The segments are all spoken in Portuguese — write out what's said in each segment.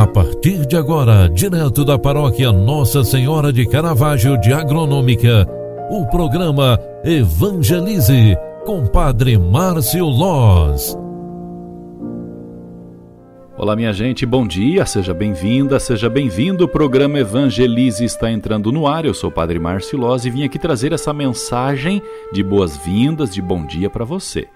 A partir de agora, direto da paróquia Nossa Senhora de Caravaggio de Agronômica, o programa Evangelize com Padre Márcio Loz. Olá, minha gente, bom dia, seja bem-vinda, seja bem-vindo. O programa Evangelize está entrando no ar. Eu sou o Padre Márcio Loz e vim aqui trazer essa mensagem de boas-vindas, de bom dia para você.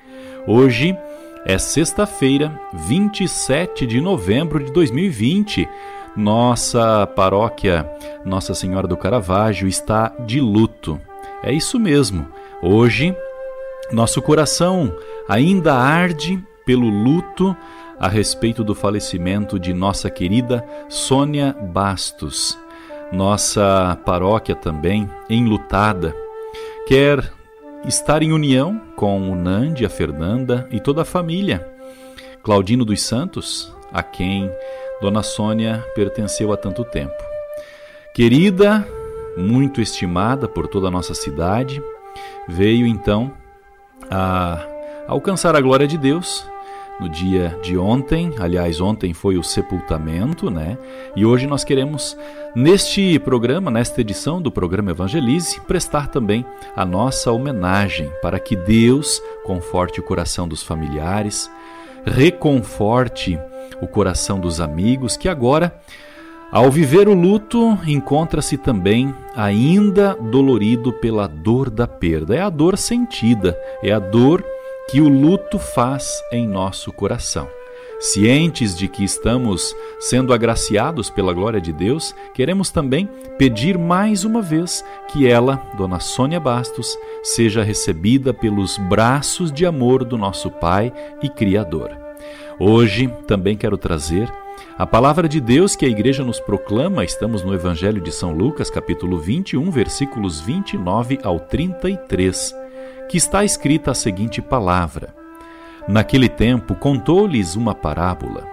Hoje é sexta-feira, 27 de novembro de 2020. Nossa paróquia Nossa Senhora do Caravaggio está de luto. É isso mesmo. Hoje, nosso coração ainda arde pelo luto a respeito do falecimento de nossa querida Sônia Bastos. Nossa paróquia também enlutada quer estar em união com o Nandi, a Fernanda e toda a família. Claudino dos Santos, a quem Dona Sônia pertenceu há tanto tempo. Querida, muito estimada por toda a nossa cidade, veio então a alcançar a glória de Deus no dia de ontem. Aliás, ontem foi o sepultamento, né? E hoje nós queremos, neste programa, nesta edição do programa Evangelize, prestar também a nossa homenagem para que Deus conforte o coração dos familiares, reconforte o coração dos amigos que agora. Ao viver o luto, encontra-se também ainda dolorido pela dor da perda. É a dor sentida, é a dor que o luto faz em nosso coração. Cientes de que estamos sendo agraciados pela glória de Deus, queremos também pedir mais uma vez que ela, Dona Sônia Bastos, seja recebida pelos braços de amor do nosso Pai e Criador. Hoje também quero trazer a palavra de Deus que a igreja nos proclama, estamos no Evangelho de São Lucas, capítulo 21, versículos 29 ao 33 que está escrita a seguinte palavra: Naquele tempo contou-lhes uma parábola.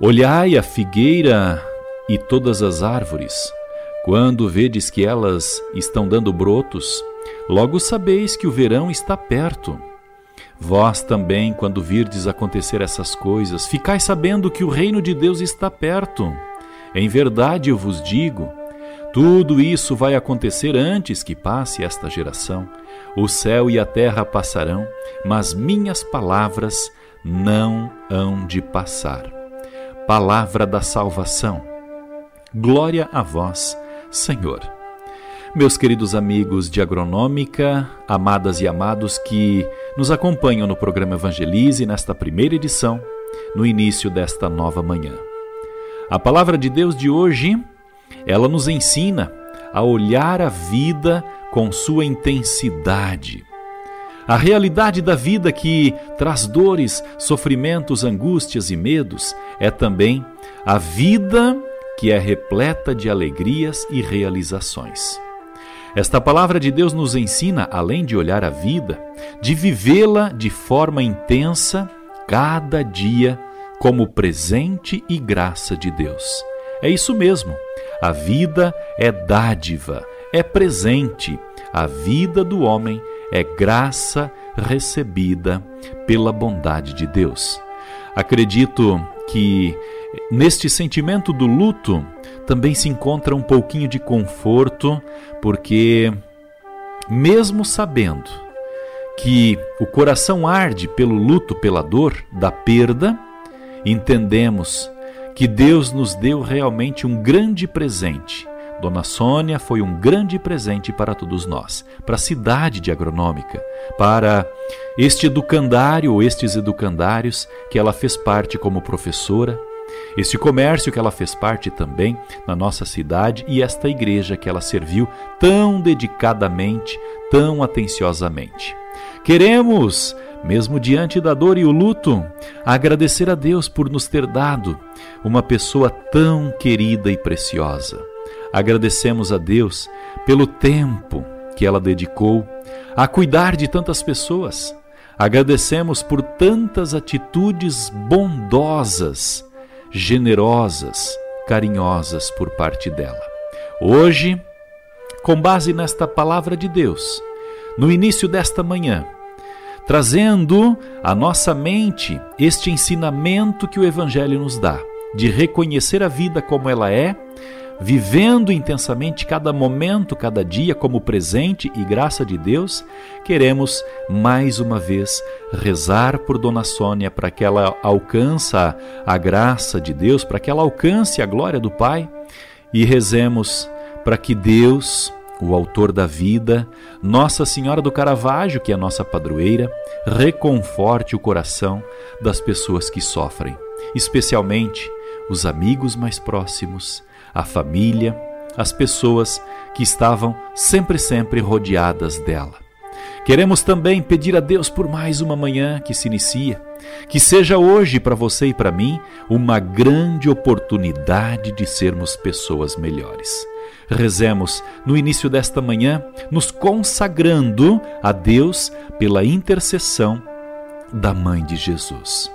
Olhai a figueira e todas as árvores. Quando vedes que elas estão dando brotos, logo sabeis que o verão está perto. Vós também, quando virdes acontecer essas coisas, ficais sabendo que o reino de Deus está perto. Em verdade eu vos digo, tudo isso vai acontecer antes que passe esta geração. O céu e a terra passarão, mas minhas palavras não hão de passar. Palavra da salvação. Glória a vós, Senhor. Meus queridos amigos de Agronômica, amadas e amados que nos acompanham no programa Evangelize nesta primeira edição, no início desta nova manhã. A palavra de Deus de hoje ela nos ensina a olhar a vida com sua intensidade. A realidade da vida que traz dores, sofrimentos, angústias e medos é também a vida que é repleta de alegrias e realizações. Esta palavra de Deus nos ensina, além de olhar a vida, de vivê-la de forma intensa cada dia como presente e graça de Deus. É isso mesmo. A vida é dádiva, é presente. A vida do homem é graça recebida pela bondade de Deus. Acredito que neste sentimento do luto também se encontra um pouquinho de conforto, porque, mesmo sabendo que o coração arde pelo luto, pela dor da perda, entendemos que Deus nos deu realmente um grande presente. Dona Sônia foi um grande presente para todos nós, para a cidade de Agronômica, para este educandário ou estes educandários que ela fez parte como professora, este comércio que ela fez parte também na nossa cidade e esta igreja que ela serviu tão dedicadamente, tão atenciosamente. Queremos mesmo diante da dor e o luto, agradecer a Deus por nos ter dado uma pessoa tão querida e preciosa. Agradecemos a Deus pelo tempo que ela dedicou a cuidar de tantas pessoas. Agradecemos por tantas atitudes bondosas, generosas, carinhosas por parte dela. Hoje, com base nesta palavra de Deus, no início desta manhã, trazendo à nossa mente este ensinamento que o Evangelho nos dá, de reconhecer a vida como ela é, vivendo intensamente cada momento, cada dia como presente e graça de Deus, queremos mais uma vez rezar por Dona Sônia para que ela alcance a graça de Deus, para que ela alcance a glória do Pai e rezemos para que Deus o autor da vida, Nossa Senhora do Caravaggio, que é nossa padroeira, reconforte o coração das pessoas que sofrem, especialmente os amigos mais próximos, a família, as pessoas que estavam sempre, sempre rodeadas dela. Queremos também pedir a Deus por mais uma manhã que se inicia, que seja hoje para você e para mim uma grande oportunidade de sermos pessoas melhores Rezemos no início desta manhã, nos consagrando a Deus pela intercessão da Mãe de Jesus.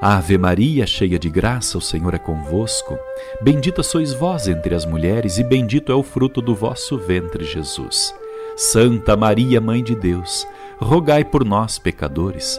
Ave Maria, cheia de graça, o Senhor é convosco. Bendita sois vós entre as mulheres, e bendito é o fruto do vosso ventre, Jesus. Santa Maria, Mãe de Deus, rogai por nós, pecadores,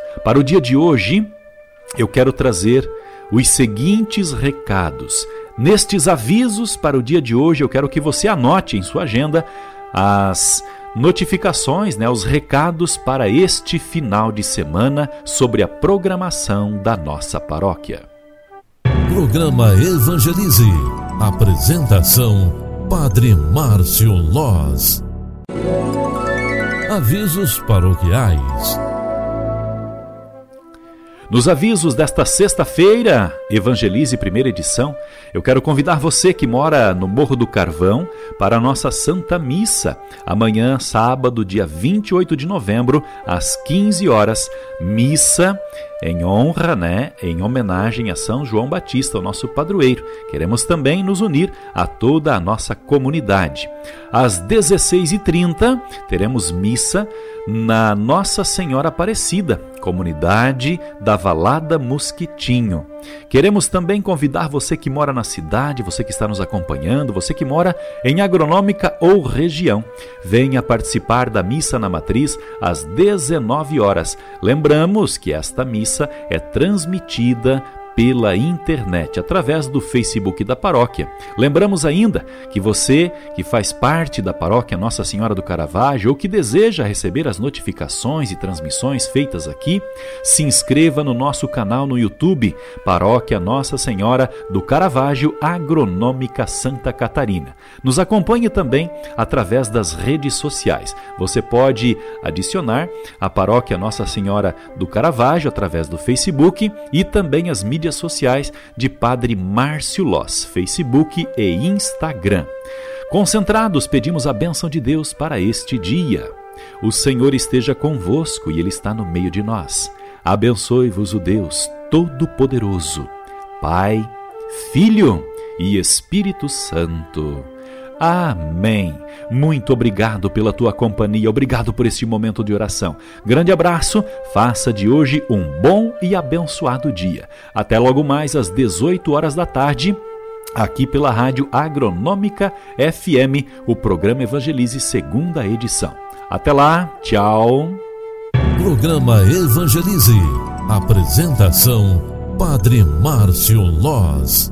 para o dia de hoje, eu quero trazer os seguintes recados. Nestes avisos para o dia de hoje, eu quero que você anote em sua agenda as notificações, né, os recados para este final de semana sobre a programação da nossa paróquia. Programa Evangelize. Apresentação: Padre Márcio Loz. Avisos paroquiais. Nos avisos desta sexta-feira, Evangelize primeira edição, eu quero convidar você que mora no Morro do Carvão para a nossa Santa Missa, amanhã, sábado, dia 28 de novembro, às 15 horas, missa em honra, né, em homenagem a São João Batista, o nosso padroeiro. Queremos também nos unir a toda a nossa comunidade. Às 16h30 teremos missa na Nossa Senhora Aparecida, comunidade da Valada Mosquitinho. Queremos também convidar você que mora na cidade, você que está nos acompanhando, você que mora em agronômica ou região. Venha participar da missa na matriz às 19 horas. Lembramos que esta missa é transmitida pela internet, através do Facebook da paróquia. Lembramos ainda que você que faz parte da paróquia Nossa Senhora do Caravaggio ou que deseja receber as notificações e transmissões feitas aqui, se inscreva no nosso canal no YouTube, Paróquia Nossa Senhora do Caravaggio Agronômica Santa Catarina. Nos acompanhe também através das redes sociais. Você pode adicionar a Paróquia Nossa Senhora do Caravaggio através do Facebook e também as mídias mídias sociais de Padre Márcio Loss, Facebook e Instagram. Concentrados, pedimos a bênção de Deus para este dia. O Senhor esteja convosco e Ele está no meio de nós. Abençoe-vos o Deus Todo-Poderoso, Pai, Filho e Espírito Santo. Amém. Muito obrigado pela tua companhia, obrigado por este momento de oração. Grande abraço, faça de hoje um bom e abençoado dia. Até logo mais às 18 horas da tarde aqui pela Rádio Agronômica FM, o programa Evangelize, segunda edição. Até lá, tchau. Programa Evangelize. Apresentação: Padre Márcio Loz.